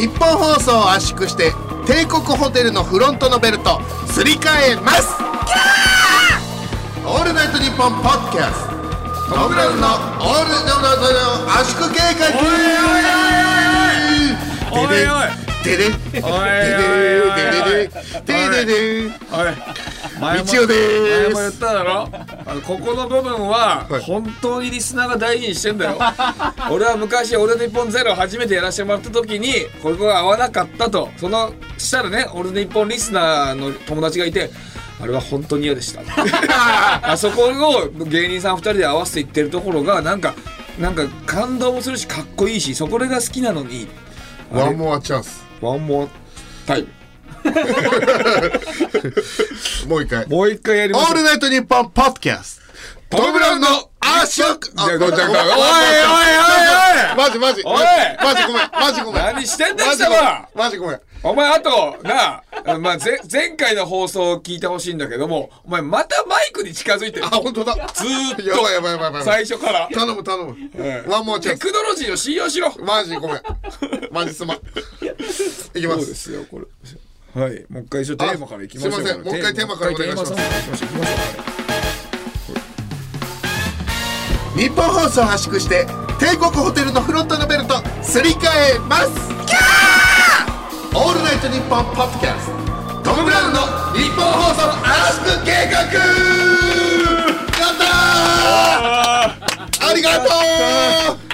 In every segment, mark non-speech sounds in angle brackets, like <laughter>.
日本放送を圧縮して帝国ホテルのフロントのベルトすり替えます。オールナイトニッポンポッドキャスト。トム・ブラウンのオールナイト圧縮計画。おいおいででででで。ででででで。です。前も言っただろあのここの部分ははい。本当にリスナーが大事にしてんだよ。<laughs> 俺は昔「オールナイトニッポンゼロ初めてやらせてもらった時にここが合わなかったと。そのしたらね俺で日本リスナーの友達がいてあれは本当に嫌でした。<laughs> あそこを芸人さん2人で合わせていってるところがなんかなんか感動もするしかっこいいしそこれが好きなのに。 one more chance one more time <laughs> もう一回。もう一回やりましょう。オールナイトニッポンポッドキャスト。トム・ブラウンの圧縮じゃあごめんごめんおいおいおいマジマジ。おい。マジごめん。マジごめん。何してんだ貴マジごめん様。マジごめん。お前あとなあ、まあ、ぜ前回の放送を聞いてほしいんだけどもお前またマイクに近づいてる。あ本当だ。ずーっと。やばいやばいやばいやばい。最初から。頼む頼む。うん。ワンモアチャンス。テクノロジーを信用しろ。マジごめん。マジすまん。いきまそうですすよこれはいもう一回ちょっとテーマからいきましょうあすいません。もう一回テーマからお願いします。日本放送を圧縮して帝国ホテルのフロントのベルトすり替えます。キャーオールナイトニッポンポッドキャストトム・ブラウンの日本放送圧縮計画!やったー!ありがとう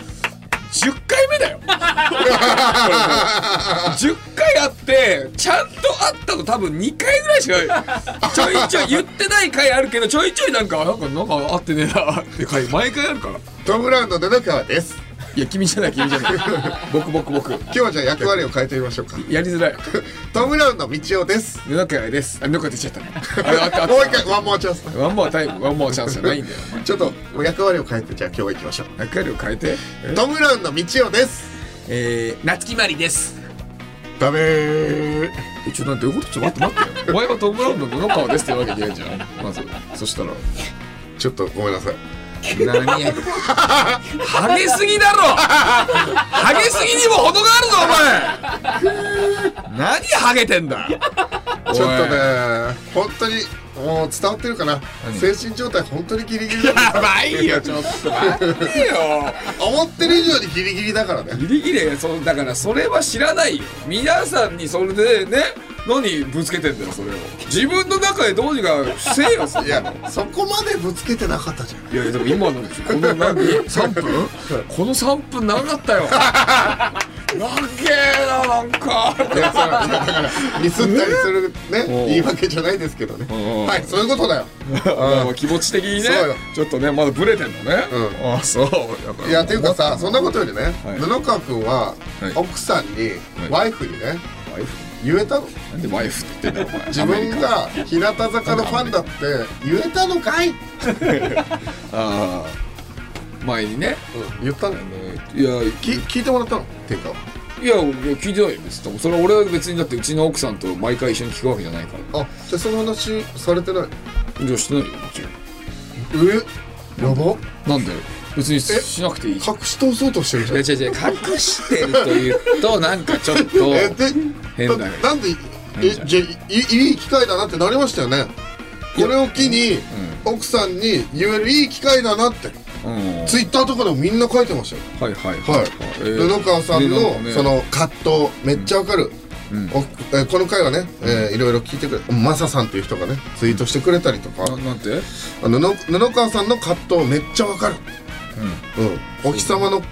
10回目だよ。<laughs> 10回あってちゃんとあったの多分2回ぐらいしかないちょいちょい言ってない回あるけどちょいちょいなんかなんかなんか合ってねえなって回毎回あるから。トム・ラウンの川です？いや君じゃない君じゃない。<laughs> 僕僕僕。今日はじゃあ役割を変えてみましょうか。やりづらい。トム・ブラウンの道夫です。布川です。あ布川出ちゃったね。あれあったあっもう一回ワンモアチャンス。たワンモアタイムワンモアチャンスじゃないんだよ。ちょっと役割を変えてじゃあ今日は行きましょう。役割を変えて。えトム・ブラウンの道夫です。えー、夏木マリです。ダメー。えちょっと待ってどういうことちょっと待って待ってよ。お前はトム・ブラウンの布川ですって言うわけじゃないじゃん。まず。そしたらちょっとごめんなさい何ハゲすぎだろ。ハゲすぎにも程があるぞお前。何ハゲてんだ。ちょっとね本当にもう伝わってるかな？精神状態本当にギリギリだやばいよ。<laughs> ちょっと待ってよ。思ってる以上にギリギリだからね。ギリギリそうだからそれは知らないよ。皆さんにそれでね何ぶつけてんだよそれを。自分の中でどうにかせえよいやそこまでぶつけてなかったじゃん。いやでも今のこの何？3分？この3分長かったよ長えななんか。いやそうだからミスったりするね言い訳じゃないですけどね。はいそういうことだよ。<laughs> まあ気持ち的にねそうよ。ちょっとねまだブレてんのね、うああそう。だからいやっていうかさそんなことよりねはい。布川君ははい。奥さんにワイフにねワイフ？言えたの？なんでワイフって言ってんだよお前自分が日向坂のファンだって言えたのかい？<laughs> ああ前にね。言ったのあのいやき聞いてもらったの？っていうかいや聞いてないよ別に。それは俺は別にだってうちの奥さんと毎回一緒に聞くわけじゃないから。あじゃあその話されてない？じゃあしてないよもちろんえ？やば。なんで？別にしなくていい隠し通そうとしてるじゃん。いや違う違う隠してるというとなんかちょっと <laughs> 変だけどななんでえじゃあいいいい機会だなってなりましたよね。これを機に奥さんに言えるいい機会だなって。うんツイッターとかでもみんな書いてましたよ。はいはいはいえー。布川さんのその葛藤めっちゃわかる、うん。おえーこの回はね、えーいろいろ聞いてくれマサさんっていう人がねツイートしてくれたりとか。ななんて？あの布布川さんの葛藤めっちゃわかる。うん。お日様の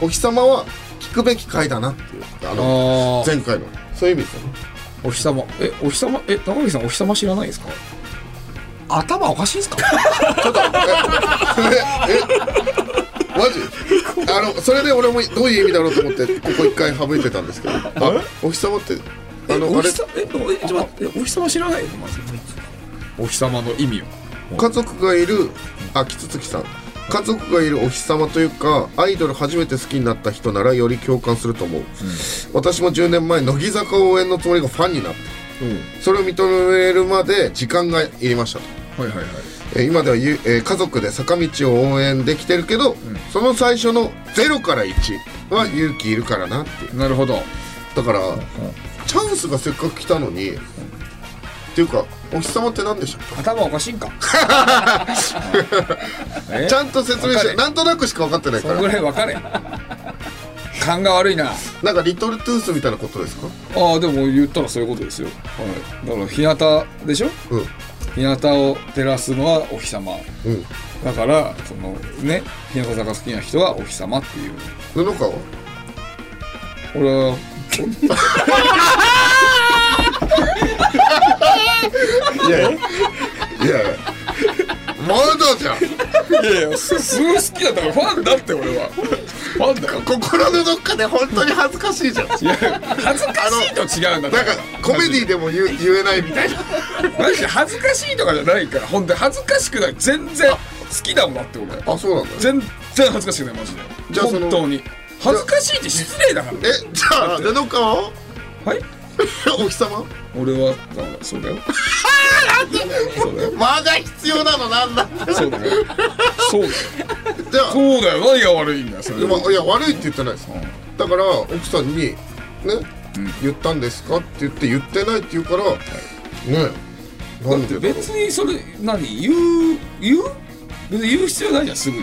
お日様は聞くべき回だなっていう。あの前回の。そういう意味ですよね。お日様。えお日様？え高木さんお日様知らないですか？頭おかしいんすか？ええマジ？あのそれで俺もどういう意味だろうと思ってここ一回省いてたんですけど。あお日様ってあのあれ？お日様知らないの？まずお日様の意味を。家族がいるあキツツキさん。家族がいるお日様というかアイドル初めて好きになった人ならより共感すると思う、私も10年前乃木坂応援のつもりがファンになって。うん。それを認めるまで時間がいりましたとはいはいはい。えー今ではゆ、えー家族で坂道を応援できてるけど、その最初の0から1は勇気いるからなって。いうなるほど。だからチャンスがせっかく来たのにっていうかお日様って何でしたっ頭おかしいんか。<laughs> ちゃんと説明してなんとなくしか分かってないかそんぐららい分かれ。勘が悪いな。なんかリトルトゥースみたいなことですか？ああでも言ったらそういうことですよ、はい、だから日向でしょ？うん日向を照らすのはお日様。うん。だからそのね日向坂好きな人はお日様っていう。布川？は俺はいやいや。まだじゃん。いやいやすすごい好きだったからファンだって俺は心のどっかで本当に恥ずかしいじゃん。いや恥ずかしいと違うんだなんかコメディでも言う言えないみたいな。マジで恥ずかしいとかじゃないから。本当に恥ずかしくない。全然好きだもんだって俺。あそうなんだ。全然恥ずかしくないマジで。じゃあ本当に。恥ずかしいって失礼だから。えじゃあ布川は？はい？<laughs> お日様？俺はだからそうだよ。そうだよ。間が必要なのなんだそうだよ。そうだよ。じゃあそうだよ。何が悪いんだよそれ。でもいや悪いって言ってないです。だから奥さんにね、言ったんですか？って言って言ってないって言うから、ね。なんで別にそれ何？言う言う？別に言う必要ないじゃんすぐに。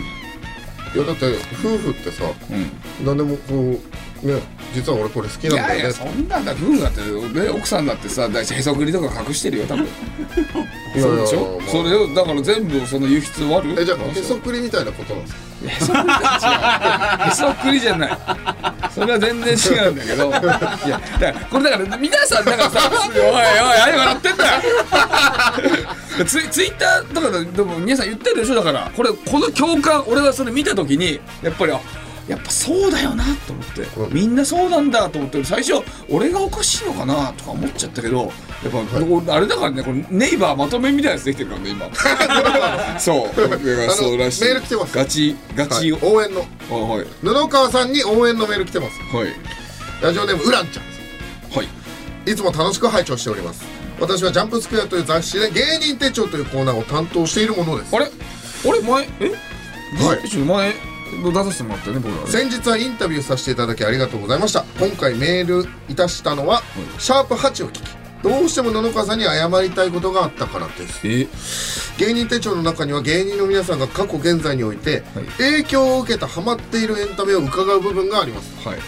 いやだって夫婦ってさうん。何でもこうね実は俺これ好きいなんだよね。やいやそんなんだ夫婦だって、ね、奥さんだってさだいへそくりとか隠してるよ多分。<laughs> そうでしょ、まあ。それをだから全部その言う必要あるえじゃあへそくりみたいなことなんですか？へそくりじゃない。それは全然違うんだけど。いやだからこれだから皆さんだからさおいおい何笑ってんだ。よツイツイッターとかででも皆さん言ってるでしょだから。これこの共感俺がそれ見た時にやっぱりあやっぱそうだよなと思って、うん。みんなそうなんだと思って最初俺がおかしいのかなとか思っちゃったけどやっぱ、これあれだからねこれネイバーまとめみたいなやつできてるからね今。<laughs> そう。そうらしい。メール来てます。ガチガチ、はい。応援の。あはい。布川さんに応援のメール来てます。はい。ラジオネームウランちゃんです。はい。いつも楽しく拝聴しております。私はジャンプスクエアという雑誌で芸人手帳というコーナーを担当しているものです。あれ？俺前？え？はい。前？出させてもらったよね僕らね。先日はインタビューさせていただきありがとうございました。今回メールいたしたのは、シャープ8を聞きどうしても布川さんに謝りたいことがあったからです。え？芸人手帳の中には芸人の皆さんが過去現在において、はい。影響を受けたハマっているエンタメを伺う部分があります。はい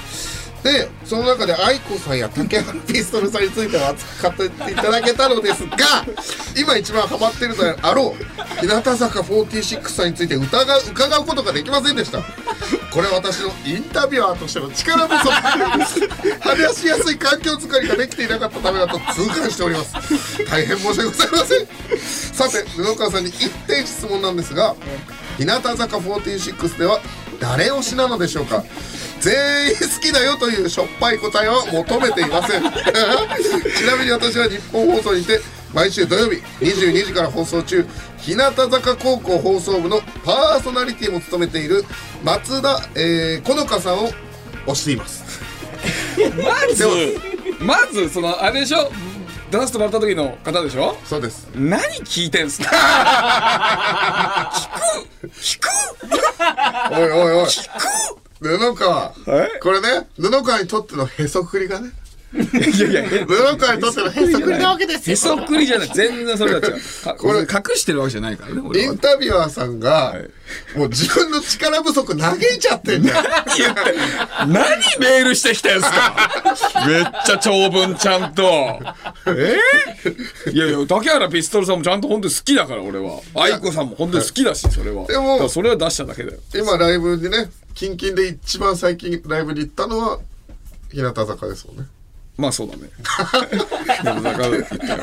でその中で愛子さんや竹原ピストルさんについては扱っていただけたのですが今一番ハマってるであろう日向坂46さんについて疑う伺うことができませんでした。これは私のインタビュアーとしての力不足。話しやすい環境づくりができていなかったためだと痛感しております。大変申し訳ございません。さて布川さんに一点質問なんですが日向坂46では誰推しなのでしょうか？全員好きだよというしょっぱい答えは求めていません。<laughs> ちなみに私は日本放送にて毎週土曜日22時から放送中日向坂高校放送部のパーソナリティも務めている松田、えー、好花さんを推しています。まずまずそのあれでしょ？出させてもらった時の方でしょ？そうです。何聞いてんすか？<laughs> 聞く聞くおいおいおい。<laughs> 布川。はいこれね布川にとってのへそくりがねいやいや布川にとってのへそくりなわけですよ。へそくりじゃない。全然それは違う。かこれ隠してるわけじゃないからねインタビュアーさんが、もう自分の力不足嘆いちゃってんじゃん言って何メールしてきてんすか？<laughs> めっちゃ長文ちゃんと。え？ー、いやいや竹原ピストルさんもちゃんと本当に好きだから俺は。愛子さんも本当に好きだしそれは。でもそれは出しただけだよ。今ライブでね近々で一番最近ライブに行ったのは日向坂ですもんねまあそうだね。<laughs> でもだから言ったよ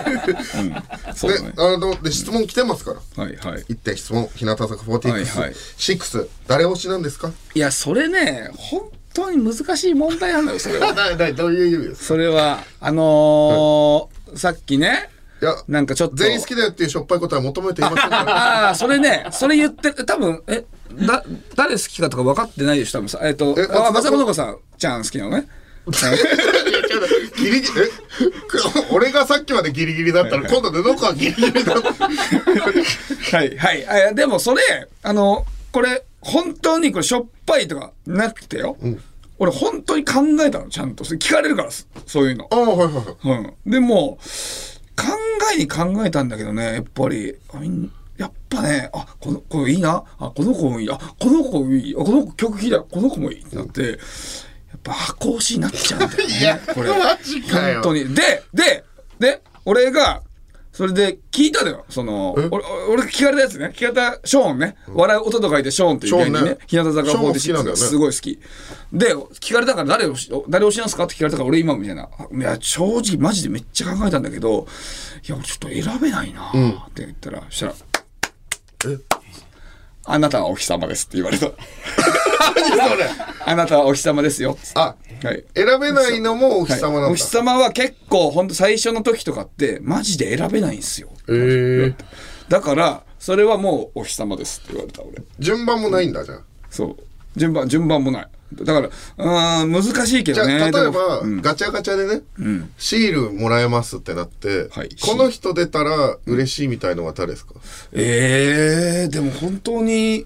うん。そうだね。であので質問来てますから。はいはい。一点質問日向坂46、はいはい。6誰推しなんですか？いやそれね本当に難しい問題なのよそれは。<laughs> だだどういう意味ですか？それはあのーさっきねいやなんかちょっと。全員好きだよっていうしょっぱいことは求めていませんから <laughs> ああ、それね、それ言ってる、多分、え、だ、誰好きかとか分かってないでしょ、多分さ。えっ、とえ、あ、松田松田好花さんちゃん好きなのね。いやちょっとギリギリえ？<laughs> 俺がさっきまでギリギリだったら今度布川ギリギリだはい、はい。あでもそれ、あの、これ、本当にこれしょっぱいとかなくてよ。俺本当に考えたの、ちゃんと。聞かれるから、そそういうの。ああ、はいはいはい。うん。でも、考えに考えたんだけどね、やっぱり、やっぱね、あ、この子いいな、あ、この子もいい、あ、この子いい、あ、この子曲聴いた、この子もいいってなって、やっぱ箱推しになっちゃうんだよね。<laughs> いやこれ。マジかよ本当に。で、で、で、俺が、それで聞いたのよ。その、俺、俺聞かれたやつね。聞かれた、ショーンね。笑う音と書いてショーンっていう芸人ねね。日向坂ショーン好きなん46だよねがすごい好き。で、聞かれたから誰をし、誰推しなんすかって聞かれたから俺今みたいな。いや、正直マジでめっちゃ考えたんだけど、いや、俺ちょっと選べないなって言ったら、そしたら、あなたはお日様ですって言われた。何それ？あなたはお日様ですよ。あ、はい。選べないのもお日様なんだ。はい。お日様は結構ほんと最初の時とかってマジで選べないんですよ。ええだからそれはもうお日様ですって言われた俺。順番もないんだ、じゃあ。そう。順番順番もない。だからうーん難しいけじゃあ、どね例えば、うん。ガチャガチャでね、シールもらえますってなって、はい。この人出たら嬉しいみたいのは誰ですか、ええー、でも本当に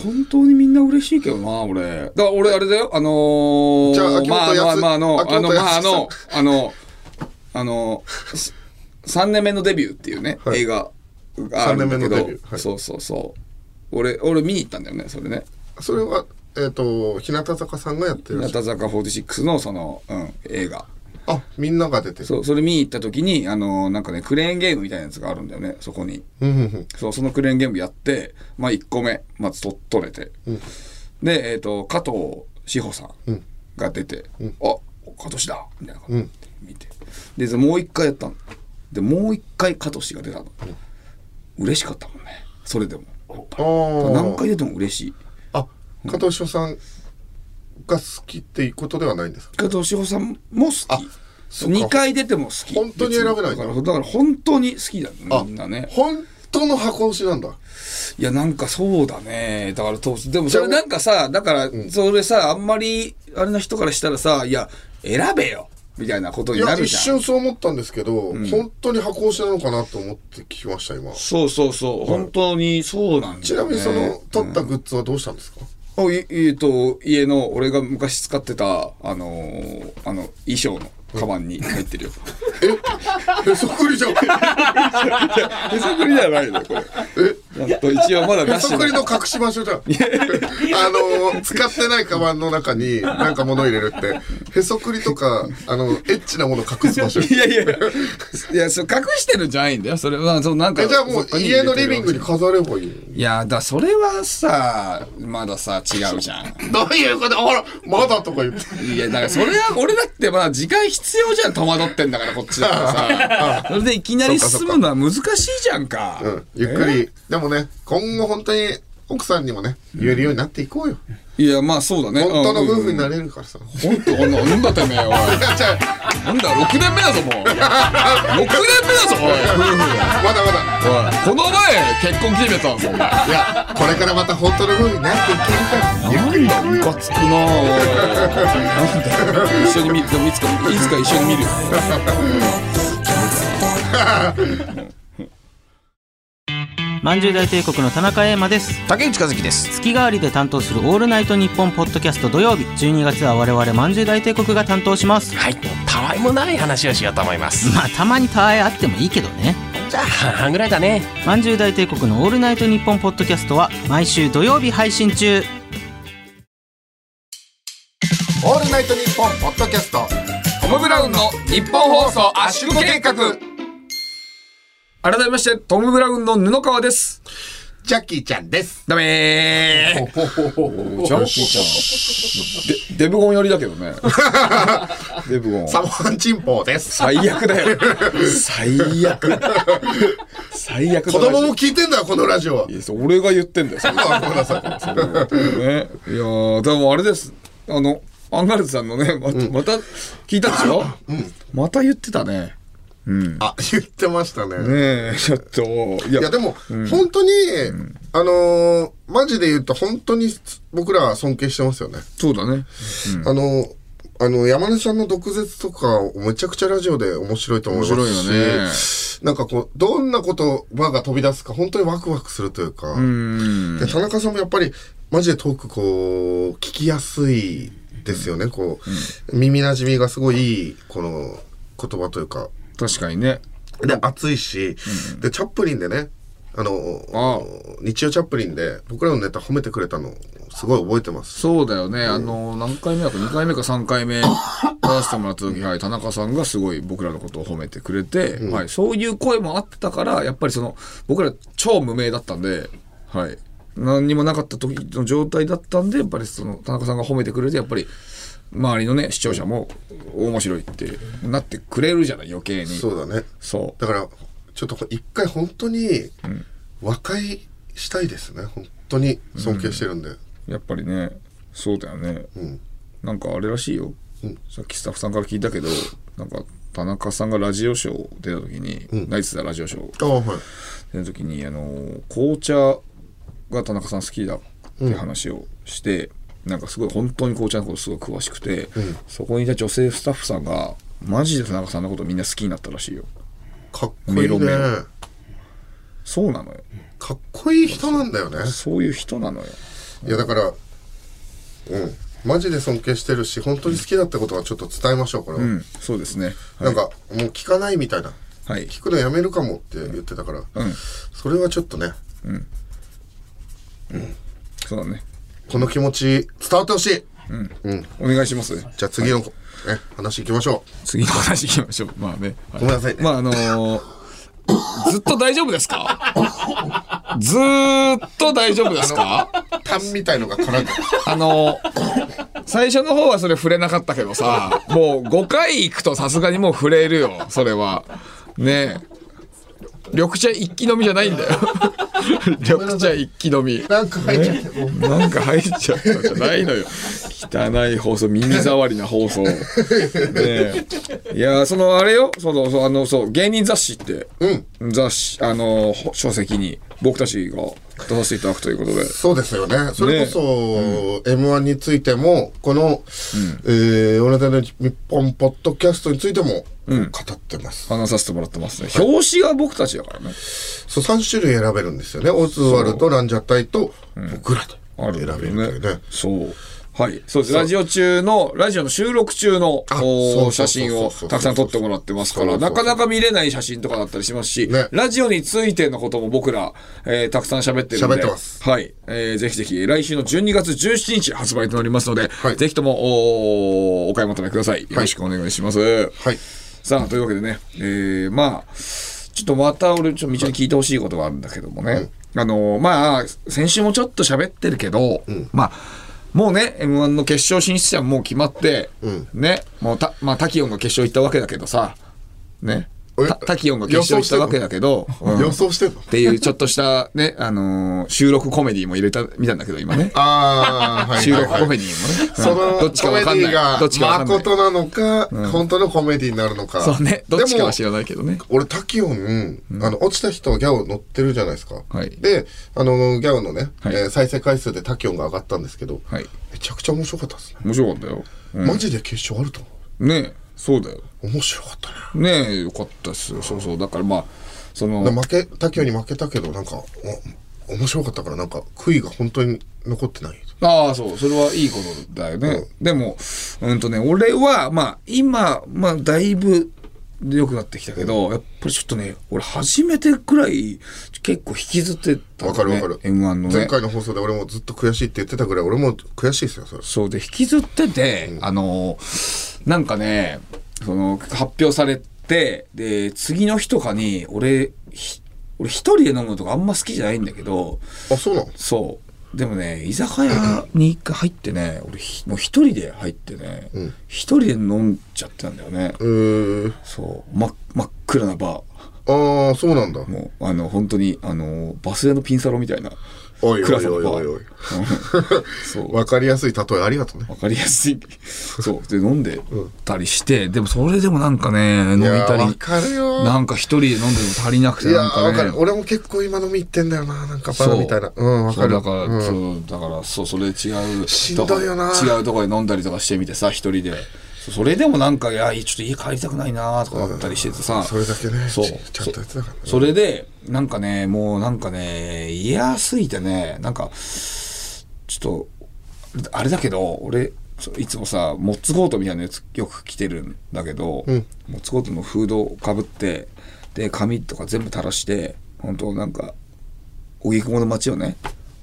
本当にみんな嬉しいけどな俺。だから俺あれだよあのー、じゃあ秋元まあまああの秋あのまああのあのあの3年目のデビューっていうね、はい。映画があるんだけ三年目のど、デビューはい。そうそうそう。俺俺見に行ったんだよねそれね。それは、えっ、と、日向坂さんがやってる日向坂46のその、うん、映画あ、みんなが出てる。そうそれ見に行った時にあのなんかねクレーンゲームみたいなやつがあるんだよねそこに。うんうんうん。そうそのクレーンゲームやってまあ1個目まず取取れて、でえっ、と加藤志保さんが出て「あ加藤氏だ!」みたいな感じで見て。でそもう一回やったの。でもう一回加藤氏が出たの、嬉しかったもんね。それでも。何回出ても嬉しい。あ、加藤翔さんが好きっていうことではないんですか？加藤志保さんも好き2回出ても好き。本当に選べないんだ。だからだから本当に好きだあみんなね。本当の箱推しなんだ。いや、なんかそうだね。だから当時、でもそれなんかさ、だから、それさ、あんまり、あれな人からしたらさ、いや、選べよ。みたいなことになる一じゃん。瞬そう思ったんですけど、本当に箱推しなのかなと思って聞きました、今。そうそうそう、本当にそうなんだよ、ね。ちなみにその、撮ったグッズはどうしたんですか、あいえっと、家の、俺が昔使ってた、あのーあの、衣装のカバンに入ってるよ。へそくりじゃん。<laughs> へ手作りじゃないのこれ。ちゃんと一応まだ出してり。の隠し場所じゃん。あのー、使ってないカバンの中になんか物入れるって、へそくりとか、あの、エッチなもの隠す場所。いやいやいや、いや、そう、隠してるんじゃないんだよ。それは、そう、なんか。えじゃあもう家のリビングに飾ればいい？いや、だ、それはさ、まださ、違うじゃん。どういうこと？ほら、まだとか言って。いや、だからそれは、俺だってまだ時間必要じゃん、戸惑ってんだから、こっちだからさ。それでいきなり進むのは難しいじゃんか。うん、ゆっくり。でもね、今後本当に奥さんにもね、言えるようになっていこうよ。いや、まあそうだね。本当の夫婦になる。れるからさ。本当、なんだてめえ、おい。<laughs> なんだ、6年目だぞ、もう。6年目だぞ、おい、夫 <laughs> 婦まだまだ。おい、この前、結婚決めたんぞ、お前。いや、これからまた本当の夫婦になっていけるから。なんだ、ムカつくなぁ。<laughs> なんだよ、一緒に見る、でもいつか、いつか一緒に見るよ。まんじゅう大帝国の田中英馬です。竹内和樹です。月替わりで担当する「オールナイトニッポン」ポッドキャスト土曜日。12月は我々まんじゅう大帝国が担当します。はい。たわいもない話をしようと思います。まあたまにたわいあってもいいけどね。じゃあ半々ぐらいだね。まんじゅう大帝国の「オールナイトニッポン」ポッドキャストは毎週土曜日配信中。オールナイトニッポンポッドキャスト。トム・ブラウンの日本放送圧縮計画改めまして、トム・ブラウンの布川です。ジャッキーちゃんです。ダメージャッキーちゃん。デ、デブゴン寄りだけどね。<laughs> デブゴン。サモハンチンポーです。最悪だよ。最悪。最悪だ子供も聞いてんだよ、このラジオは。いや俺が言ってんだよ、それあ、ごめんなさい。ね。いやー、でもあれです。あの、アンガールズさんのね、ままた聞いたでしょ？また言ってたね。うん。あ、言ってましたね。ねえ、ちょっと。いやでも、本当に、あのーマジで言うと、本当に僕らは尊敬してますよね。そうだね。あの、あの、山根さんの毒舌とか、めちゃくちゃラジオで面白いと思いますし。面白いよねなんかこう、どんな言葉が飛び出すか、本当にワクワクするというか。うん。で、田中さんもやっぱり、マジでトークこう、聞きやすいですよね、こう、耳なじみがすごいいいこの言葉というか確かにね。で熱いし、でチャップリンでねあのあ日曜チャップリンで僕らのネタ褒めてくれたのすごい覚えてます。そうだよね、あの何回目だか2回目か3回目 <laughs> 出してもらった時、はい、田中さんがすごい僕らのことを褒めてくれて、はい、そういう声もあったからやっぱりその僕ら超無名だったんで、はい、何にもなかった時の状態だったんでやっぱりその田中さんが褒めてくれてやっぱり周りのね視聴者も面白いってなってくれるじゃない余計に。そうだね。そう。だからちょっと一回本当に和解したいですね。本当に尊敬してるんで、やっぱりねそうだよね、ん。なんかあれらしいよ、さっきスタッフさんから聞いたけどなんか田中さんがラジオショー出た時に、ナイツだラジオショー。はい。出た時にあの紅茶が田中さん好きだって話をして、なんかすごい本当に紅茶のことすごい詳しくて、そこにいた女性スタッフさんがマジで田中さんのことみんな好きになったらしいよ。かっこいいね。メロメロ。そうなのよ。かっこいい人なんだよね。そういう人なのよ。いやだからうん。マジで尊敬してるし本当に好きだってことはちょっと伝えましょうこれは、うん。そうですね、はい、なんかもう聞かないみたいな。はい。聞くのやめるかもって言ってたから、うん。それはちょっとね。そうだねこの気持ち伝わってほしい、お願いします。じゃあ次の、ね、話行きましょ次の話いきましょう。まあね。ごめんなさいね。まああのーずっと大丈夫ですか？<laughs> ずーっと大丈夫ですか？うタンみたいのが絡んでる。あのー最初の方はそれ触れなかったけどさ、もう5回行くとさすがにもう触れるよ、それは。ね。え。緑茶一気飲みじゃないんだよ。<laughs> 緑茶一気飲み。なんか入っちゃってもうなんか入っちゃったじゃないのよ。汚い放送、耳障りな放送。<laughs> ねえいや、そのあれよ、その、そうあの、そう、芸人雑誌って、雑誌、あの、ほ書籍に僕たちが出させていただくということで。そうですよね。それこそ、M1 についても、この、えー、オールナイトニッポッドキャストについても、語ってます。話させてもらってますね。表紙が僕たちだからね。そう、3種類選べるんですよね。オズワルド、ランジャタイと、僕らと選べんだよねるというね。。そう。はい。そうです。ラジオ中の、ラジオの収録中の写真をたくさん撮ってもらってますから、なかなか見れない写真とかだったりしますし、ねラジオについてのことも僕ら、えーたくさん喋ってるんで、喋ってますはい。えーぜひぜひ、来週の12月17日発売となりますので、はいぜひともおお買い求めください。よろしくお願いします。はい。さあ、というわけでね、えー、まあ、ちょっとまた俺、ちょっと道に聞いてほしいことがあるんだけどもね、あの、まあ、先週もちょっと喋ってるけど、まあ、もうね、M1 の決勝進出者ももう決まって、ね、もうた、まあ、タキオンが決勝行ったわけだけどさ、ね、えたタキオンが決勝行ったわけだけど、うん予想してっていうちょっとしたね、あのー収録コメディも入れた、見たんだけど、今ね。ああ、はい収。録コメディもね。そのうんどっちかわかんない。どっちかわかんない。誠なのか、本当のコメディになるのか。そうね、どっちかは知らないけどね。俺、タキオン、あの、落ちた人はギャオ乗ってるじゃないですか。はいで、あの、ギャオのね、はいえー再生回数でタキオンが上がったんですけど、はい。めちゃくちゃ面白かったですね。面白かったよ。うんマジで決勝あると思ねえ、そうだよ。う。面白かったね。ねえ、よかったっすよ。そうそう。だからまあ、その、で負け、タキオンに負けたけど、なんか、お面白かったから、なんか、悔いが本当に残ってない。ああ、そう、それはいいことだよね。でも、うんとね、俺は、まあ、今、まあ、だいぶ良くなってきたけど、やっぱりちょっとね、俺初めてくらい、結構引きずってた、ね。わかるわかる。M1 のね。前回の放送で俺もずっと悔しいって言ってたぐらい、俺も悔しいですよ、それ。そうで、引きずってて、あの、なんかね、その、発表されて、で、次の日とかに、俺、ひ俺一人で飲むのとかあんま好きじゃないんだけど、あ、そうなの？そう。でもね、居酒屋に一回入ってね、俺ひ、もう一人で入ってね、一、人で飲んじゃってたんだよね。えー、そう。真っ真っ暗なバああ、そうなんだー。。もう、あの、本当に、あの、バス停のピンサロみたいなおいおい。おいおいおい。うん <laughs> そう。わかりやすい例えありがとうね。わかりやすい。そう。で、飲んでたりして、でもそれでもなんかね、飲みたり、かるよ。なんか一人で飲んでも足りなくて、なんかねわかる。。俺も結構今飲み行ってんだよな。なんかバそうーみたいな。うん、わかる。だから、うんそうだからそうそれ違うしんどいよな違うとこで飲んだりとかしてみてさ一人でそれでもなんかいやちょっと家帰りたくないなとかだったりしててさ、それだけね、そう。ちちゃんとやってたからね。それでなんかねもうなんかね嫌すぎてねなんかちょっとあれだけど俺いつもさモッツコートみたいなやつよく着てるんだけど、ん。モッツコートのフードをかぶってで髪とか全部垂らして本当なんか荻窪の街をね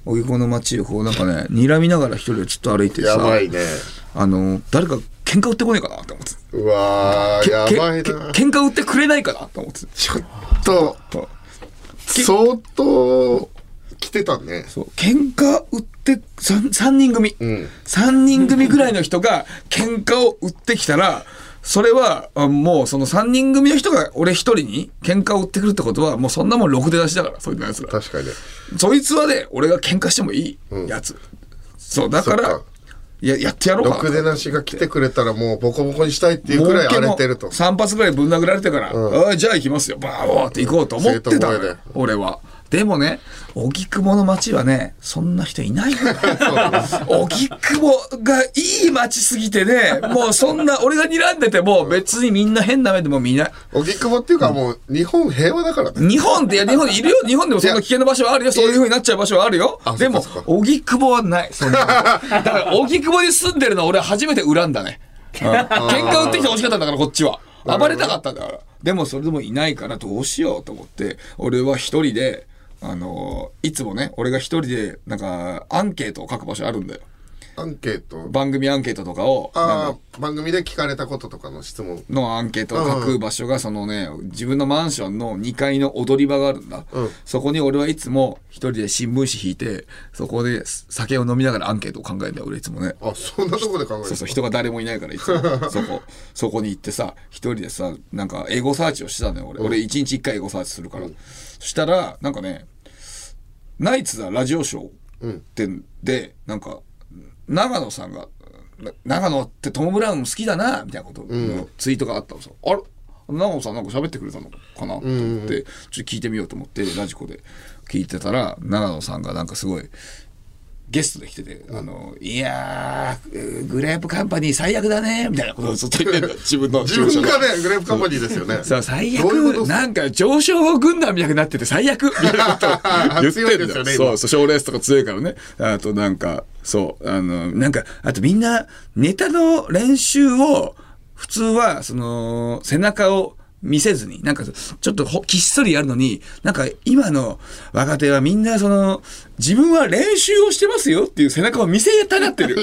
荻窪の街をこうなんかね睨みながら一人でちょっと歩いてさやばいね。あの誰か喧嘩売ってこねえかなって思って。うわーけやばいけな。け喧嘩売ってくれないかなと思って。ちょっと相当来てたね。そう。喧嘩売って 3, 三人組、ん。三人組ぐらいの人が喧嘩を売ってきたらそれはあもうその3人組の人が俺一人に喧嘩を売ってくるってことはもうそんなもんろくで出しだからそういうやつら。確かに。ねそいつはね俺が喧嘩してもいいやつ、そうだからいややってやろうかくでなしが来てくれたらもうボコボコにしたいっていうくらい荒れてると。3発ぐらいぶん殴られてから、ああじゃあ行きますよ。バーッって行こうと思ってた俺はでもね荻窪の街はねそんな人いないのよ荻窪がいい街すぎてねもうそんな俺が睨んでても別にみんな変な目でも見ない。荻窪っていうかもう日本平和だからね。日本っていや日本いるよ。日本でもそんな危険な場所はあるよ。そういう風になっちゃう場所はあるよ。あでも荻窪はない。そんな。だから荻窪に住んでるの俺は初めて恨んだね、うん。喧嘩売ってきてほしかったんだからこっちは。暴れたかったんだから。でもそれでもいないからどうしようと思って俺は一人であのいつもね俺が一人でなんかアンケートを書く場所あるんだよ。アンケート？番組アンケートとかをなんあかあ番組で聞かれたこととかの質問。のアンケートを書く場所がそのね自分のマンションの2階の踊り場があるんだ、うん。そこに俺はいつも一人で新聞紙引いてそこで酒を飲みながらアンケートを考えるんだよ俺いつもね。あそんなとこで考えるそうそう人が誰もいないからいつも。<laughs> そこそこに行ってさ一人でさなんかエゴサーチをしてたのよ俺、俺一日一回エゴサーチするから、そしたらなんかねナイツだラジオショーってんで、なんか長野さんがな長野ってトム・ブラウン好きだなみたいなことのツイートがあったのさ、あれ？長野さんなんか喋ってくれたのかな？と思って、ちょっと聞いてみようと思ってラジコで聞いてたら長野さんがなんかすごいゲストで来てて、あの、いやー、グレープカンパニー最悪だねみたいなことをずっと言ってんだよ自分の自分がねグレープカンパニーですよね。さあ最どういうなんか上昇軍団みたいになってて最悪みたいなことを <laughs> 言ってんだよ。ね今。そうそう賞レースとか強いからね。あとなんかそうあのなんかあとみんなネタの練習を普通はその背中を見せずになんかちょっとほきっそりやるのになんか今の若手はみんなその自分は練習をしてますよっていう背中を見せたがってる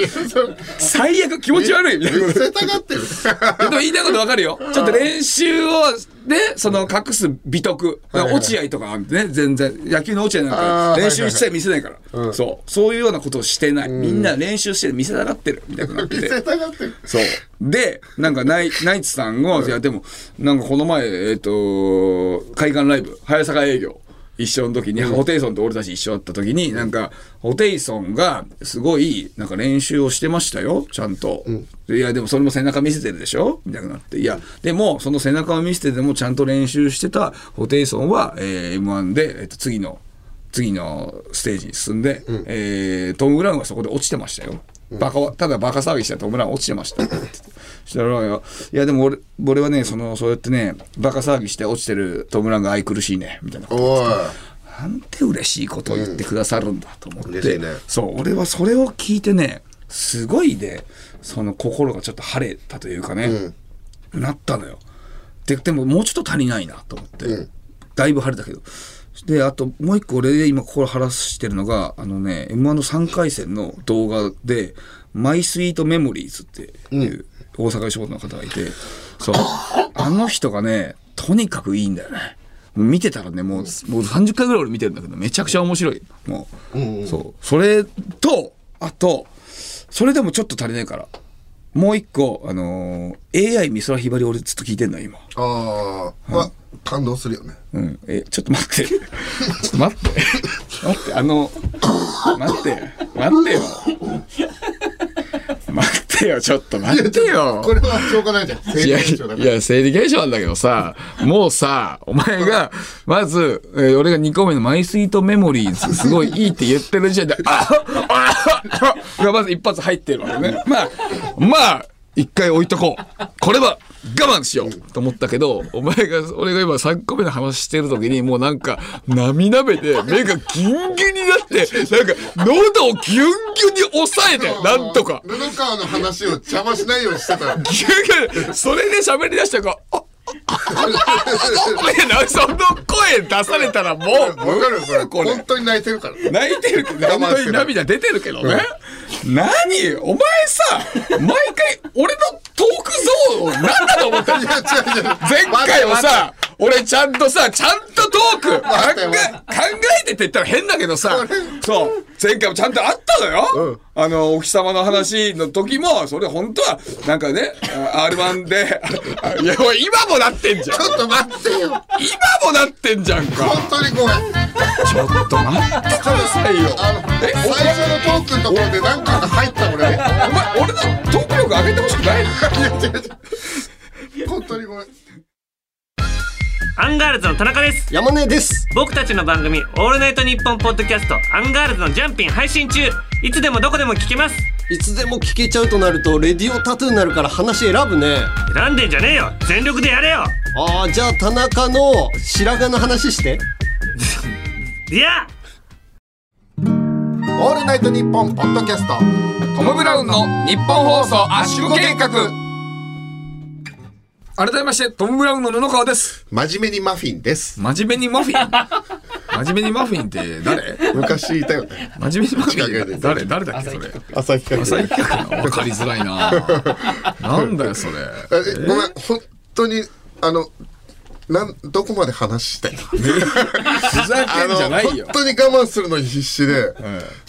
最悪気持ち悪いみたいな見せたがってるでも言いたいことわかるよ。ちょっと練習を、ね、その隠す美徳。落合とかね、全然。野球の落合なんか練習して見せないから。そう。そういうようなことをしてない。みんな練習して見せたがってる。みたいにな見て。せたがってるそう。で、なんかナイ、ナイツさんが、いや、でも、なんかこの前、えっ、と、海岸ライブ、早坂営業。一緒の時に、ホテイソンと俺たち一緒だった時に、なんか、ホテイソンが、すごい、なんか練習をしてましたよ、ちゃんと。いや、でもそれも背中見せてるでしょ？みたいになって。いや、でも、その背中を見せてでもちゃんと練習してたホテイソンは、えー、M1 で、えっ、と、次の、次のステージに進んで、えートム・ブラウンはそこで落ちてましたよ。バカはただバカ騒ぎしてトム・ブラウン落ちてました。<laughs> したらいやでも俺俺はねそのそうやってねバカ騒ぎして落ちてるトム・ブラウンが愛くるしいね。みたいなこと。おい。なんて嬉しいことを言ってくださるんだと思って、嬉しいね。そう俺はそれを聞いてねすごいねその心がちょっと晴れたというかね、なったのよ。ででももうちょっと足りないなと思って、だいぶ晴れたけどであともう一個俺で今心晴らしてるのがあのね m 1の3回戦の動画で「マイスイートメモリーズ」っていう大阪吉本の方がいて、そう。あの人がねとにかくいいんだよね。見てたらねもう,、もう30回ぐらい俺見てるんだけどめちゃくちゃ面白い。もう、そう。それとあとそれでもちょっと足りないからもう一個あのー AI 美空ひばり俺ずっと聞いてんの今。ああは感動するよね。うん。えちょっと待って。ちょっと待って。待ってあの待って。待ってよ。待ってよちょっと待ってよ。これはしょうがないじゃん。生いや理現象だから。いや、生理現象なんだけどさ、もうさ、お前が、まず、えー俺が2個目のマイスイートメモリーズ、すごいいいって言ってる時点で、あああがまず一発入ってるわけね。まあ、まあ、一回置いとこう。これは、我慢しようと思ったけど、お前が、俺が今3個目の話してる時に、もうなんか、涙目で目がギンギンになって、なんか、喉をギュンギュンに押さえて、なんとか。布川の話を邪魔しないようにしてたらギュンギュン、それで喋り出したから、あ、その声出されたらもう、わかるこれこれ。本当に泣いてるから泣いてるけど、本当に涙出てる。けどね。何？お前さ、毎回、俺のトークゾーンを何だと思った前回はさ、俺ちゃんとさ、ちゃんとトーク考え、てって言ったら変だけどさ、そう、前回もちゃんとあったのよ。あの、お日様の話の時も、それ本当は、なんかね、あ R1 で、あいや、今もなってんじゃん。ちょっと待ってよ今もなってんじゃんか。本当にごめんちょっと待ってくださいよ。え、お最初のトークのところで何かが入った俺ねお前、俺のトーク力上げてほしくないの？本当にごめんアンガールズの田中です。山根です。僕たちの番組「オールナイトニッポン」ポッドキャスト「アンガールズのジャンピン」配信中。いつでもどこでも聞けます。いつでも聞けちゃうとなるとレディオタトゥーになるから話選ぶね。選んでんじゃねえよ。全力でやれよ。あーじゃあ田中の白髪の話して。<laughs> いや。オールナイトニッポンポッドキャスト。トム・ブラウンの日本放送圧縮計画改めまして、トム・ブラウンの布川です。真面目にマフィンです。真面目にマフィン？真面目にマフィンって誰？昔いたよね。真面目にマフィン誰？誰だっけそれ？朝日か朝日企画の分かりづらいな。なんだよそれ。えごめん。本当にあのなんどこまで話したいの？ふざけんじゃないよ。本。当に我慢するのに必死で、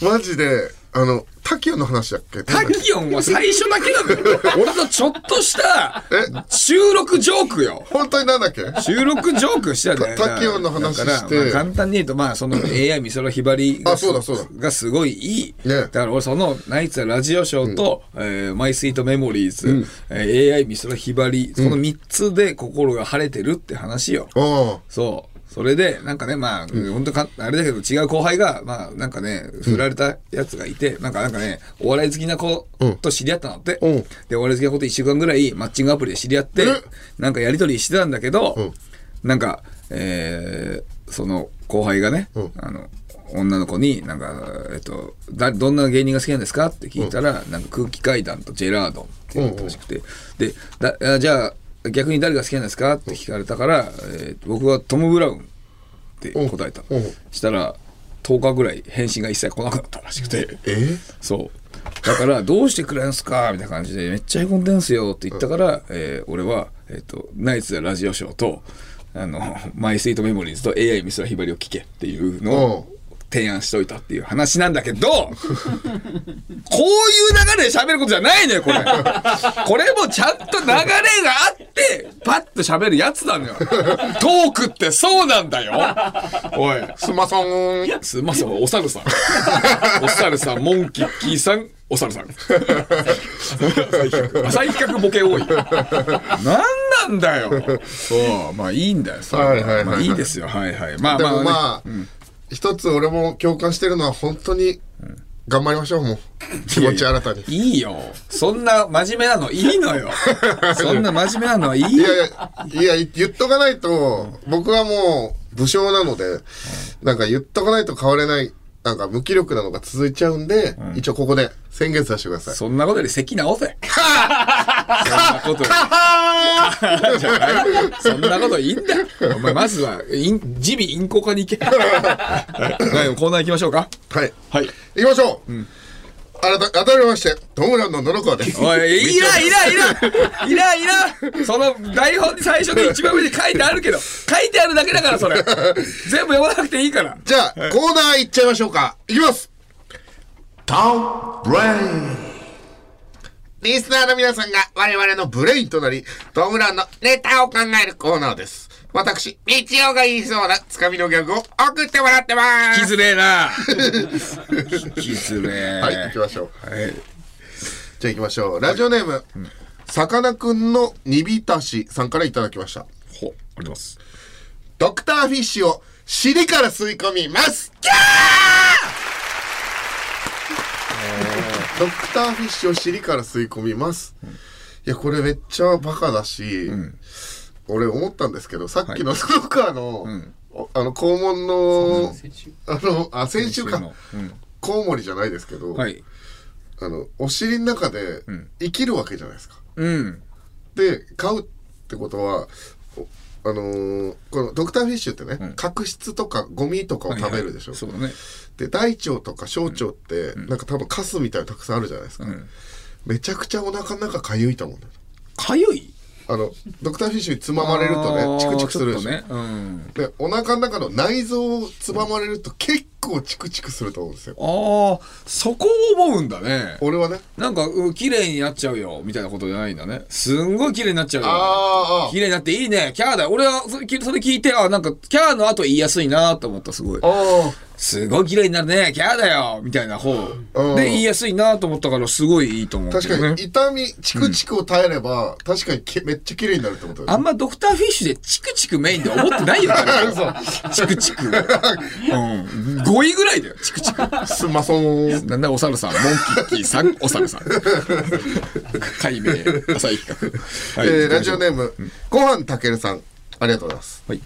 マジであのタキオの話だっけ？タキオンは最初だけなのよ。<laughs> 俺のちょっとした収録ジョークよ。本当になんだっけ？収録ジョークしたね。タタキオンの話だからしてまあ簡単に言うと、まあ、その AI 美空ひばりがあそうだそうだがすごいいい。ねだから俺、そのナイツラジオショーと、えーマイスイートメモリーズ、えー AI 美空ひばり、その3つで心が晴れてるって話よ。あそう。それで、なんかね、まあ、本当か、あれだけど違う後輩が、まあ、なんかね、振られたやつがいて、なんか、なんかね、お笑い好きな子と知り合ったのって。うん。で、お笑い好きな子と一週間ぐらいマッチングアプリで知り合ってえ、なんかやりとりしてたんだけど、なんか、えーその後輩がね、あの、女の子に、なんか、えっと、だどんな芸人が好きなんですかって聞いたら、なんか空気階段とジェラードンって言ったらしくて、でじゃあ逆に誰が好きなんですか？って聞かれたから、えー僕はトム・ブラウンって答えた、したら10日ぐらい返信が一切来なくなったらしくて。えそう。だからどうしてくれんすか？みたいな感じでめっちゃへこんでんすよって言ったから、えー俺は、えー、とナイツやラジオショーとあのマイスイートメモリーズと AI 美空ひばりを聞けっていうのを提案しといたっていう話なんだけど <laughs> こういう流れで喋ることじゃないのよこれ <laughs> これもちゃんと流れがあってパッと喋るやつなのよトークってそうなんだよおいすまそんすみません、お猿さん。<laughs> お猿さん、モンキッキーさん、お猿さん。浅い企画ボケ多い。なんなんだよ。そう、まあいいんだよ。はいはいはいはいまあいいですよ。はいはい。まあでまあ、ね、もまあ、一つ俺も共感してるのは本当に頑張りましょうもう。気持ち新たに。いいよ。そんな真面目なのいいのよ。<laughs> そんな真面目なのはいい。いやいやいや言っとかないと僕はもう武将なのでなんか言っとかないと変われないなんか無気力なのが続いちゃうんで、一応ここで宣言させてください。そんなことより席直せ。<laughs> そんなことより。じゃないそんなこといいんだよ。お前、まずは、イン耳鼻咽喉科に行け。はい、コーナー行きましょうか。はいはい。行きましょう、改た改めましてトムランの野呂川ですおい、いらん、いらん、いらん、いらん、いらん。その台本に最初に一番上に書いてあるけど、書いてあるだけだから、それ。全部読まなくていいから。じゃあ、コーナー行っちゃいましょうか。いきますタウンブレインリスナーの皆さんが我々のブレインとなり、トムランのネタを考えるコーナーです。私、日曜が言いそうなつかみのギャグを送ってもらってます。引きずれえな。引きずれえ。はい、行きましょう。はい。じゃあ行きましょう。ラジオネーム、さかなクンの煮浸しさんからいただきました。ほ、あります。ドクターフィッシュを尻から吸い込みます。キャードクターフィッシュを尻から吸い込みます。やこれめっちゃバカだし、俺思ったんですけどさっきのそのカーの、おあの肛門のあのあ先週か。コウモリじゃないですけど、はい。あのお尻の中で生きるわけじゃないですか。うん。で飼うってことはおあのーこのドクターフィッシュってね、角質とかゴミとかを食べるでしょ、はいはいそうだね。で大腸とか小腸って、なんか多分カスみたいなのたくさんあるじゃないですか、めちゃくちゃお腹の中かゆいと思うんだよ。かゆい？あのドクターフィッシュにつままれるとねチクチクするでしょ。ちょねうん。でお腹の中の内臓をつままれると結構チクチクすると思うんですよ。ああそこを思うんだね。俺はね。なんかうん綺麗になっちゃうよみたいなことじゃないんだね。すんごい綺麗になっちゃうよ。あー綺麗になっていいね。キャーだ俺はそれそれ聞いてあなんかキャーの後言いやすいなと思ったすごい。ああすごい綺麗になるね。キャーだよ。みたいな方。うん。で言いやすいなと思ったからすごいいいと思うね。確かに痛みチクチクを耐えれば、確かにけめっちゃ綺麗になるってことあんまドクターフィッシュでチクチクメインで思ってないよ <laughs> チクチク。うん。5位ぐらいだよチクチク。すんまそーん。なんだお猿さんモンキッキーさんお猿さん。解明浅い企画はい。えーラジオネーム、ごはんたけるさん、ありがとうございます。はい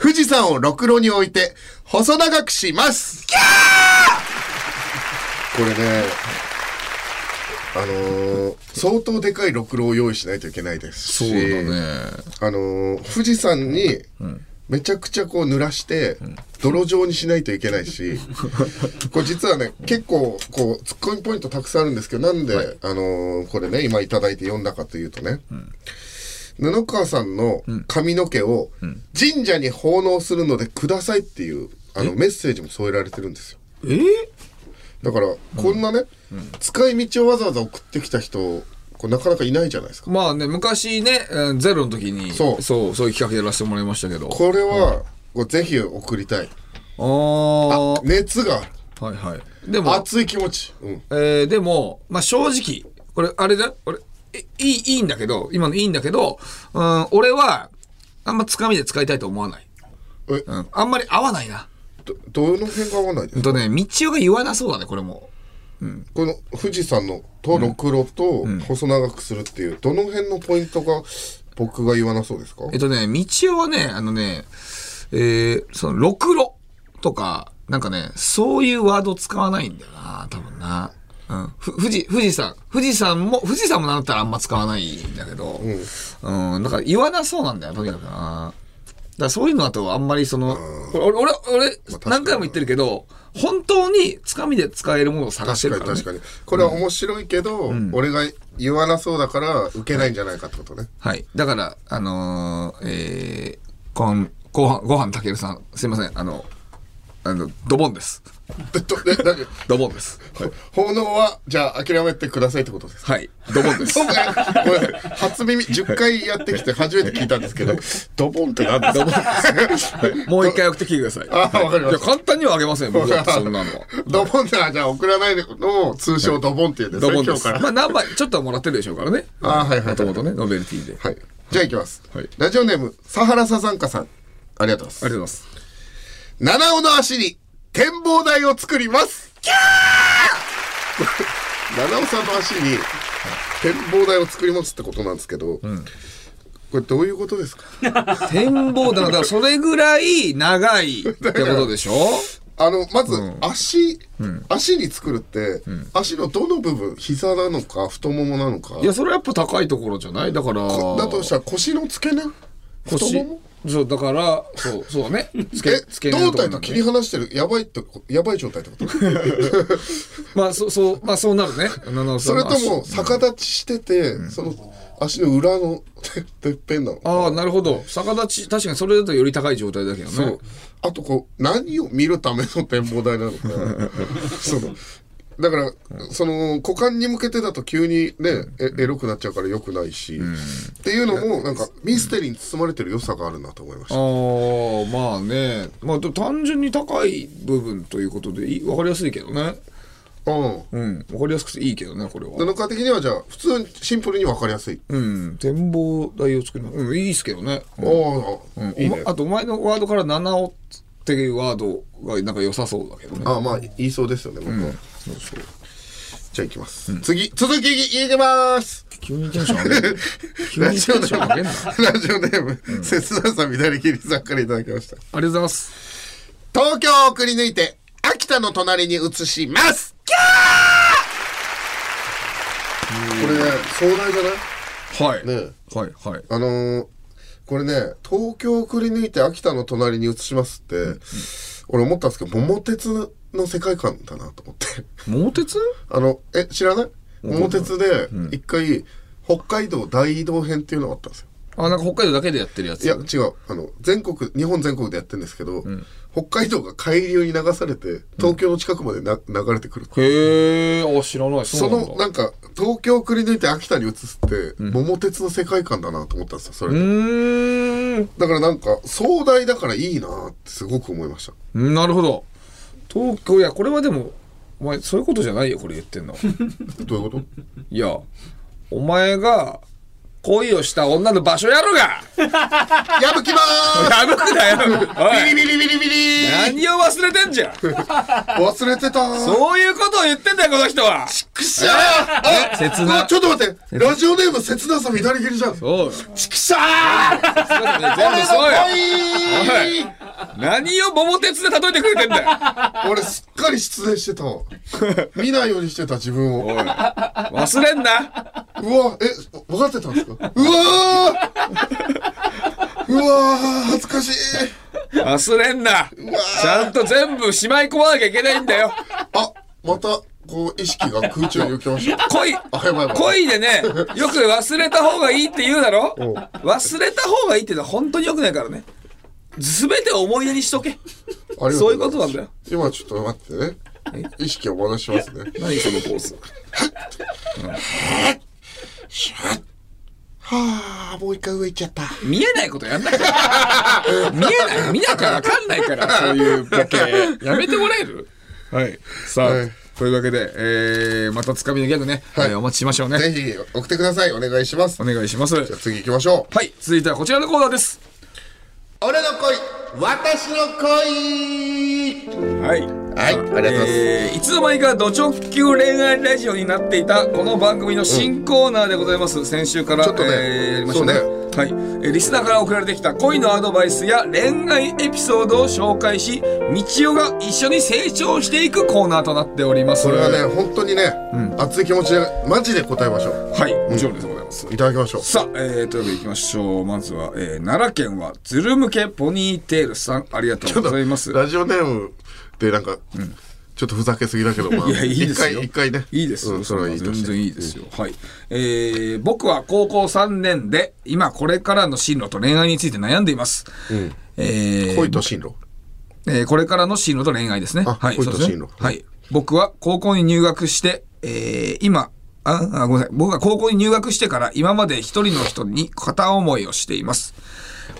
富士山をろくろに置いて、細長くします。キャー！これね、あのー相当でかいろくろを用意しないといけないです。し、そうだね。あのー富士山に、めちゃくちゃこう濡らして、泥状にしないといけないし、これ実はね、結構、こう、ツッコミポイントたくさんあるんですけど、なんで、あのーこれね、今いただいて読んだかというとね、布川さんの髪の毛を神社に奉納するのでくださいっていう、あの、メッセージも添えられてるんですよ。え？ーだから、こんなね、使い道をわざわざ送ってきた人、これなかなかいないじゃないですか。まあね昔ねうんゼロの時にそう。そうそういう企画やらせてもらいましたけど。これは、これぜひ送りたい。ああは熱が。ある。いはい。でも。熱い気持ち。うん。えーでも、まあ、正直、これ、あれだ、これ、えいい、いいんだけど、今のいいんだけど、うん、俺は、あんまつかみで使いたいと思わない。え、うん、あんまり合わないな。ど、どの辺が合わないですか？うんとね、道夫が言わなそうだね、これも。この富士山のとろくろと細長くするっていう、どの辺のポイントが僕が言わなそうですか？えっとね、道夫はね、あのね、えー、その、ろくろとか、なんかね、そういうワードを使わないんだよな、多分な。うん。ふ富士、富士山。富士山も、富士山もなんだったらあんま使わないんだけど、うん。だから言わなそうなんだよ、とにかくな。だからそういうのだとあんまりその、俺、俺、俺、何回も言ってるけど、本当につかみで使えるものを探してるから、ね。確かに確かに。これは面白いけど、俺が言わなそうだから受けないんじゃないかってことね。はい。だから、あのー、えー、ごはん、ごはん、ごはんたけるさん、すいません、あの、あの、ドボンです。<laughs> ドボンです。はい。奉納は、じゃあ諦めてくださいってことですか？はい、ドボンです。ごめんなさい初耳、10回やってきて初めて聞いたんですけど、<laughs> ドボンって何ですか？はい <laughs> もう一回送ってきてください。あわかりました簡単にはあげません、僕だってそんなのは。ドボンってじゃあ送らないのを通称ドボンって言うんですね、ドボンです。まあ、何枚、ちょっとはもらってるでしょうからね。あはいはいはいもともとね、ノベルティで。はい。じゃあ行きます。はいラジオネーム、サハラサザンカさん。ありがとうございます。ありがとうございます。七尾の足に展望台を作ります。キャー！七尾さんの足に展望台を作りますってことなんですけど、これどういうことですか？展望だから、それぐらい長いってことでしょ？<laughs> あの、まず、足、足に作るって、足のどの部分、膝なのか、太ももなのか？いや、それはやっぱ高いところじゃない？だから。だとしたら腰の付け根？太腰も？もそう、だから、そう、そうね。つけえ、、付け胴体と切り離してる、やばいってこ、やばい状態ってこと？<laughs> まあ、そう、そう、まあ、そうなるね。それとも、逆立ちしてて、その、足の裏の <laughs> ててっぺんなの？かああ、なるほど。逆立ち、確かにそれだとより高い状態だけどね。そう。あとこう、何を見るための展望台なのか。<laughs> その、だから、その、股間に向けてだと急にね、えエロくなっちゃうから良くないし、っていうのも、なんか、ミステリーに包まれてる良さがあるなと思いました。ああ、まあね。まあ、で単純に高い部分ということでいい、わかりやすいけどね。うん。うん。わかりやすくていいけどね、これは。布川的にはじゃあ、普通にシンプルに分かりやすい。うん。展望台を作ります。うん、いいっすけどね。ああ、うんいいね。あと、お前のワードから七尾ってワードがなんか良さそうだけどね。ああ、まあ、言いそうですよね、僕は。じゃあ行きます。次、続きいきます。急にテンション上げる <laughs> ラジオネーム、切なさ乱れ切りさんからいただきました。がとうございます。東京をくり抜いて、秋田の隣に移します。キャー。これね、壮大じゃない？はい、ねはいはい。あのーこれね、東京をくり抜いて秋田の隣に移しますって、俺思ったんですけど、桃鉄の世界観だなと思って。桃鉄？<laughs> あの、え、知らない？桃鉄で、一回、北海道大移動編っていうのがあったんですよ。あなんか北海道だけでやってるやつ？いや、違う。あの、全国、日本全国でやってるんですけど、北海道が海流に流されて、東京の近くまでな、流れてくる。へえあ知らない。その、なんか、東京をくり抜いて秋田に移すって、桃鉄の世界観だなと思ったんですよ、それで。うーん。だからなんか、壮大だからいいなってすごく思いました。なるほど。東京いやこれはでもお前そういうことじゃないよこれ言ってんの <laughs> どういうこと？いやお前が恋をした女の場所やろが。<laughs> やぶきまーやぶくだよおい。すビリビリビリビリ。何を忘れてんじゃ。ん <laughs> 忘れてた。ーそういうことを言ってんだよこの人は。くしゃ。ーあ切な。ちょっと待って。ラジオネーム切なさ乱れ切りじゃんそうよ。ちくしゃー。全部そうよ。恋何を桃鉄で例えてくれてんだよ。<laughs> 俺すっかり失礼してた。わ見ないようにしてた自分を。うわ忘れんな。え分かってたんですか？うわー！うわー恥ずかしい。忘れんな。ちゃんと全部しまい込まなきゃいけないんだよ。あまたこう意識が空中に浮きました。恋恋でねよく忘れた方がいいって言うだろ？う。ん忘れた方がいいってのは本当によくないからね全てを思い出にしとけ。ありがとそういうことなんだよ。今ちょっと待って。ね意識を戻しますね。何そのポーズ <laughs> はあもう一回上行っちゃった。見えないことやんないから見えない。見なきゃわかんないからそういうボケ。やめてもらえる？はい。さあ、はい。というわけで、えー、またつかみのギャグね、はい。えーお待ちしましょうね。ぜひ送ってください。お願いします。お願いします。じゃあ次行きましょう。はい。続いてはこちらのコーナーです俺の恋私の恋。はい。はいありがとうございます。えーいつの間にかド直球恋愛ラジオになっていたこの番組の新コーナーでございます、先週から、ちょっとねえーやりましたね。はい、えーリスナーから送られてきた恋のアドバイスや恋愛エピソードを紹介し道夫が一緒に成長していくコーナーとなっております。これはね本当にね熱い気持ちでマジで答えましょう。はい。もちろんでございます、いただきましょうさあ、えー、というわけでいきましょうまずは、えー奈良県はズル向けポニーテールさんありがとうございますラジオネームでなんかちょっとふざけすぎだけどまあいや、いいですよ。一回ねいいですよ。うんそれはいいと全然いいですよ。はい。えー、僕は高校3年で、今これからの進路と恋愛について悩んでいます。えー恋と進路？えーこれからの進路と恋愛ですね。あはい、恋と進路はい。僕は高校に入学して、えー今、あ、あ、ごめんなさい。僕は高校に入学してから今まで一人の人に片思いをしています。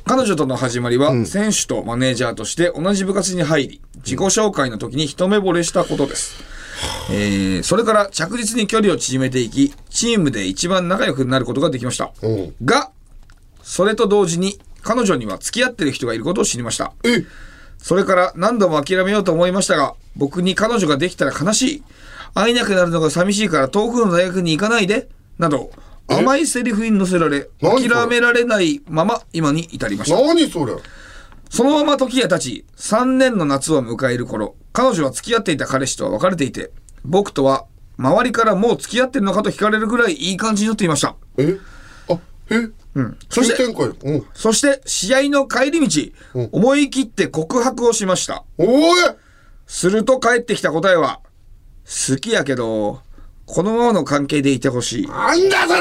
彼女との始まりは、選手とマネージャーとして同じ部活に入り、自己紹介の時に一目惚れしたことです。えーそれから着実に距離を縮めていき、チームで一番仲良くなることができましたうん。が、それと同時に、彼女には付き合ってる人がいることを知りました。えそれから何度も諦めようと思いましたが、僕に彼女ができたら悲しい。会えなくなるのが寂しいから遠くの大学に行かないで。など、甘いセリフに乗せられ、何それ？諦められないまま今に至りました。何それ？そのまま時が経ち、3年の夏を迎える頃、彼女は付き合っていた彼氏とは別れていて、僕とは周りからもう付き合ってるのかと聞かれるぐらいいい感じになっていました。え？あえ？うん。そして急展開うん。そして、試合の帰り道、うん。思い切って告白をしました。おい！すると帰ってきた答えは、好きやけど、このままの関係でいてほしい。なんだそれ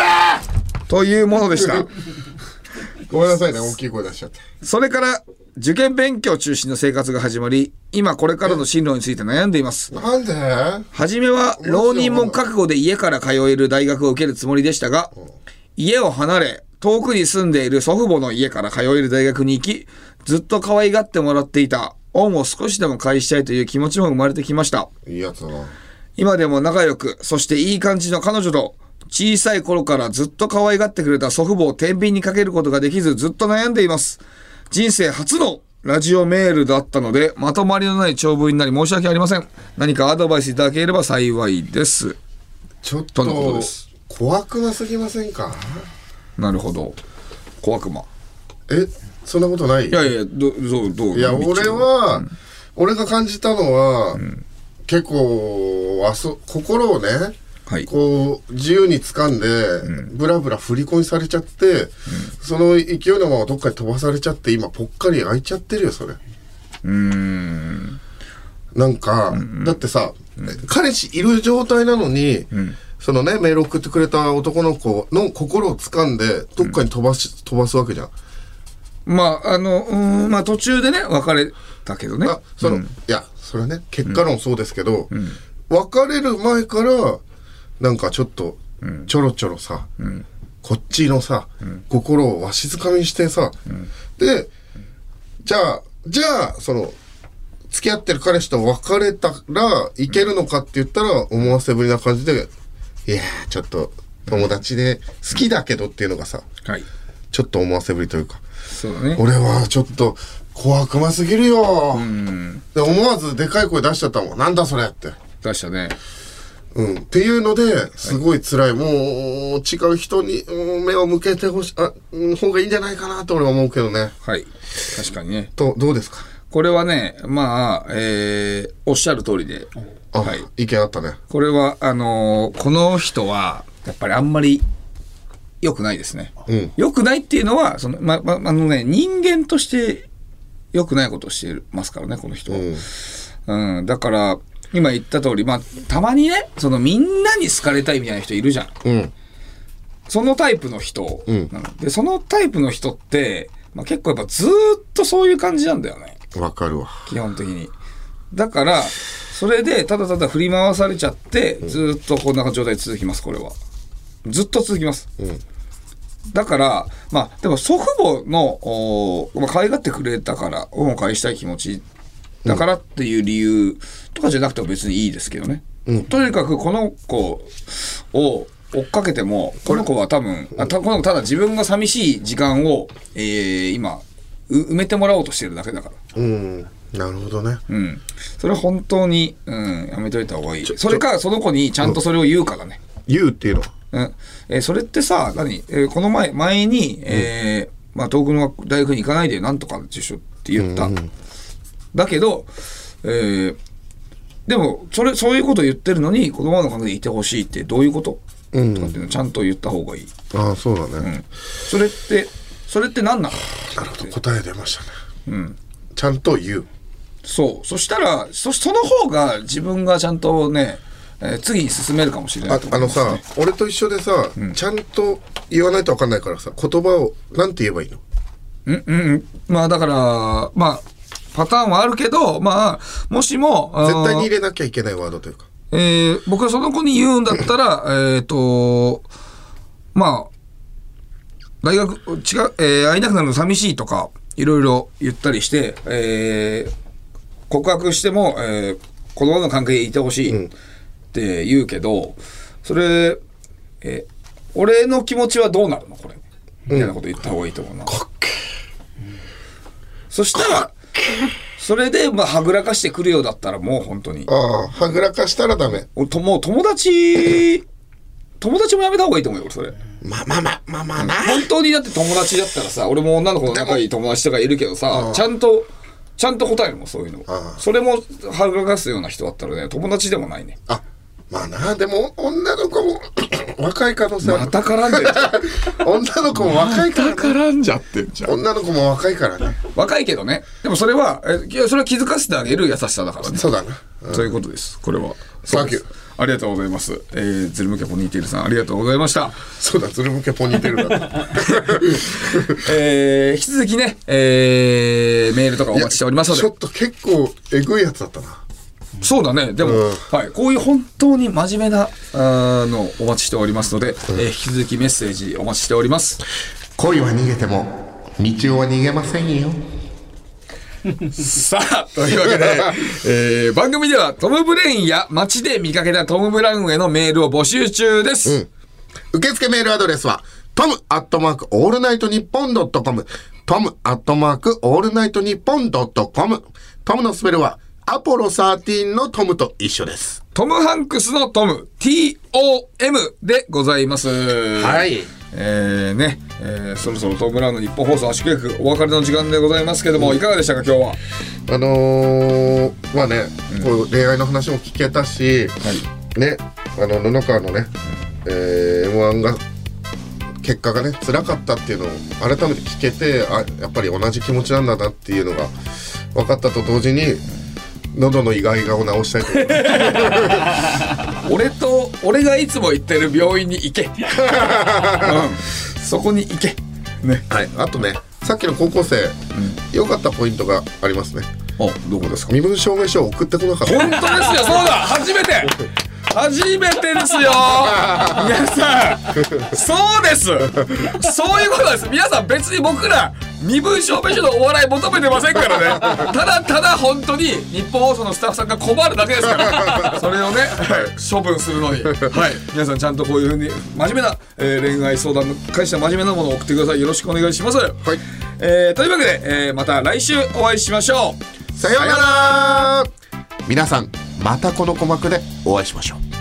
というものでした。<laughs> ごめんなさいね大きい声出しちゃってそれから、受験勉強中心の生活が始まり、今これからの進路について悩んでいます。なんで？初めは浪人も覚悟で家から通える大学を受けるつもりでしたが、家を離れ、遠くに住んでいる祖父母の家から通える大学に行き、ずっと可愛がってもらっていた恩を少しでも返したいという気持ちも生まれてきました。いいやつだな今でも仲良く、そしていい感じの彼女と、小さい頃からずっと可愛がってくれた祖父母を天秤にかけることができずずっと悩んでいます。人生初のラジオメールだったので、まとまりのない長文になり申し訳ありません。何かアドバイスいただければ幸いです。ちょっとのこととです小悪魔すぎませんか？なるほど。小悪魔えそんなことない？いやいやどどうどう？いや俺は、俺が感じたのは、結構あそ心をね、はい。こう自由に掴んで、ブラブラ振り込みされちゃって、その勢いのままどっかに飛ばされちゃって今ぽっかり開いちゃってるよそれ。うーん。なんか、だってさ、彼氏いる状態なのに、そのねメール送ってくれた男の子の心を掴んでどっかに飛ばし、飛ばすわけじゃん。まああのうーんまあ途中でね別れたけどね。あその、いやそれはね結果論そうですけど、別れる前からなんかちょっとちょろちょろさ、こっちのさ、心をわしづかみにしてさ、でじゃあじゃあその付き合ってる彼氏と別れたらいけるのかって言ったら思わせぶりな感じでいやーちょっと友達で好きだけどっていうのがさはい。ちょっと思わせぶりというかそうだね。俺はちょっと小悪魔すぎるよ、で思わずでかい声出しちゃったもん。なんだそれって。出したね。うん、っていうのですごい辛い、もう違う人にうん目を向けてほしあうん方がいいんじゃないかなと俺は思うけどね。はい。確かにね。とどうですか？これはねまあえーおっしゃる通りで。あ、はい。意見あったね。これはあのーこの人はやっぱりあんまり良くないですね。うん。良くないっていうのはそのままあのね人間として良くないことをしてますからねこの人は。うん、だから今言った通りまあたまにねそのみんなに好かれたいみたいな人いるじゃん。うんそのタイプの人、んなのでそのタイプの人って、まあ、結構やっぱずーっとそういう感じなんだよね。わかるわ基本的に。だから、それでただただ振り回されちゃって、ずーっとこんな状態続きます、これは。ずっと続きます。だから、まあ、でも祖父母の、おーまあ、可愛がってくれたから、恩を返したい気持ちだからっていう理由とかじゃなくても別にいいですけどね。とにかくこの子を追っかけても、この子は多分、あたこの子ただ自分が寂しい時間を、えー今、う埋めてもらおうとしてるだけだから。うんなるほどねうん。それは本当に、うん、やめといた方がいい。それか、その子にちゃんとそれを言うからね。言うっていうのは？うん。えーそれってさ、何？えーこの前、前に、えーまあ、遠くの大学に行かないで、なんとか受賞って言った。だけど、えーでも、それ、そういうこと言ってるのに、子供の関係でいてほしいってどういうこと、うんとかっていうのをちゃんと言った方がいい。ああそうだね、うん。それって、それって何なの？なるほど答え出ましたねうんちゃんと言うそう。そしたら、そ、その方が自分がちゃんとね、えー次に進めるかもしれなあいと思あのさ俺と一緒でさ、ちゃんと言わないと分かんないからさ言葉をなんて言えばいいの？うんうん。まあだから、まあ、パターンはあるけど、まあ、もしも、絶対に入れなきゃいけないワードというか。えー僕がその子に言うんだったら、えっと、まあ、大学、違う、えー会いなくなるの寂しいとか、いろいろ言ったりして、えー告白しても、えー子供の関係でいてほしいって言うけど、それ、えー俺の気持ちはどうなるの？これ。みたいなこと言った方がいいと思うな。そしたら、それで、まあ、はぐらかしてくるようだったら、もう本当に。ああはぐらかしたらダメ。俺ともう友達友達もやめた方がいいと思うよ俺それ。まあまあまあまあまあな本当にだって友達だったらさ俺も女の子の仲いい友達とかいるけどさちゃんとちゃんと答えるもんそういうの。ああ。それもはぐらかすような人だったらね友達でもないね。あまあなでも女の子も <coughs> 若い可能性また絡んでる <laughs> 女の子も若いからね。絡んじゃってんじゃ女の子も若いからね。若いけどね。でもそれはえそれは気づかせてあげる優しさだからね。そうだな。そういうことです。これは。サンキューありがとうございます。えー、ズルムキャポニーテールさんありがとうございました。そうだズル向けポニーテールだ <laughs> えー、引き続きね、えー、メールとかお待ちしておりますので。ちょっと結構えぐいやつだったなそうだね。でも、うんはい。こういう本当に真面目な、あーのをお待ちしておりますので、えー引き続きメッセージお待ちしております。恋は逃げても日曜は逃げませんよさあ、というわけで、<laughs> えー番組ではトム・ブレインや街で見かけたトム・ブラウンへのメールを募集中です。受付メールアドレスはトムアットマークオールナイトニッポンドットコムトムアットマークオールナイトニッポンドットコムトムのスペルはアポロ13のトムと一緒です。トム・ハンクスのトム TOM でございます。はい。えー、ね、えー、そろそろトム・ブラウンのニッポン放送圧縮局お別れの時間でございますけども、いかがでしたか今日は？あのー、まあね、こう恋愛の話も聞けたし、ね、あの布川のね、えー、M1 が結果がね辛かったっていうのを改めて聞けてあやっぱり同じ気持ちなんだなっていうのが分かったと同時に喉のイガイガを治したいと思います俺と俺がいつも行ってる病院に行け、<laughs> うん、そこに行け。ね。はい、あとねさっきの高校生良、かったポイントがありますね。おどこですか？身分証明書を送ってこなかった。本当ですよそうだ。初めて <laughs> 初めてですよ。<laughs> 皆さん。そうです。そういうことです。皆さん別に僕ら身分証明書のお笑い求めてませんからね。ただただ本当に日本放送のスタッフさんが困るだけですから。それをね、はい処分するのに。はい。皆さんちゃんとこういうふうに真面目な、えー恋愛相談の会社真面目なものを送ってください。よろしくお願いします、はい。えーというわけで、えーまた来週お会いしましょう。さようなら皆さんまたこの鼓膜でお会いしましょう。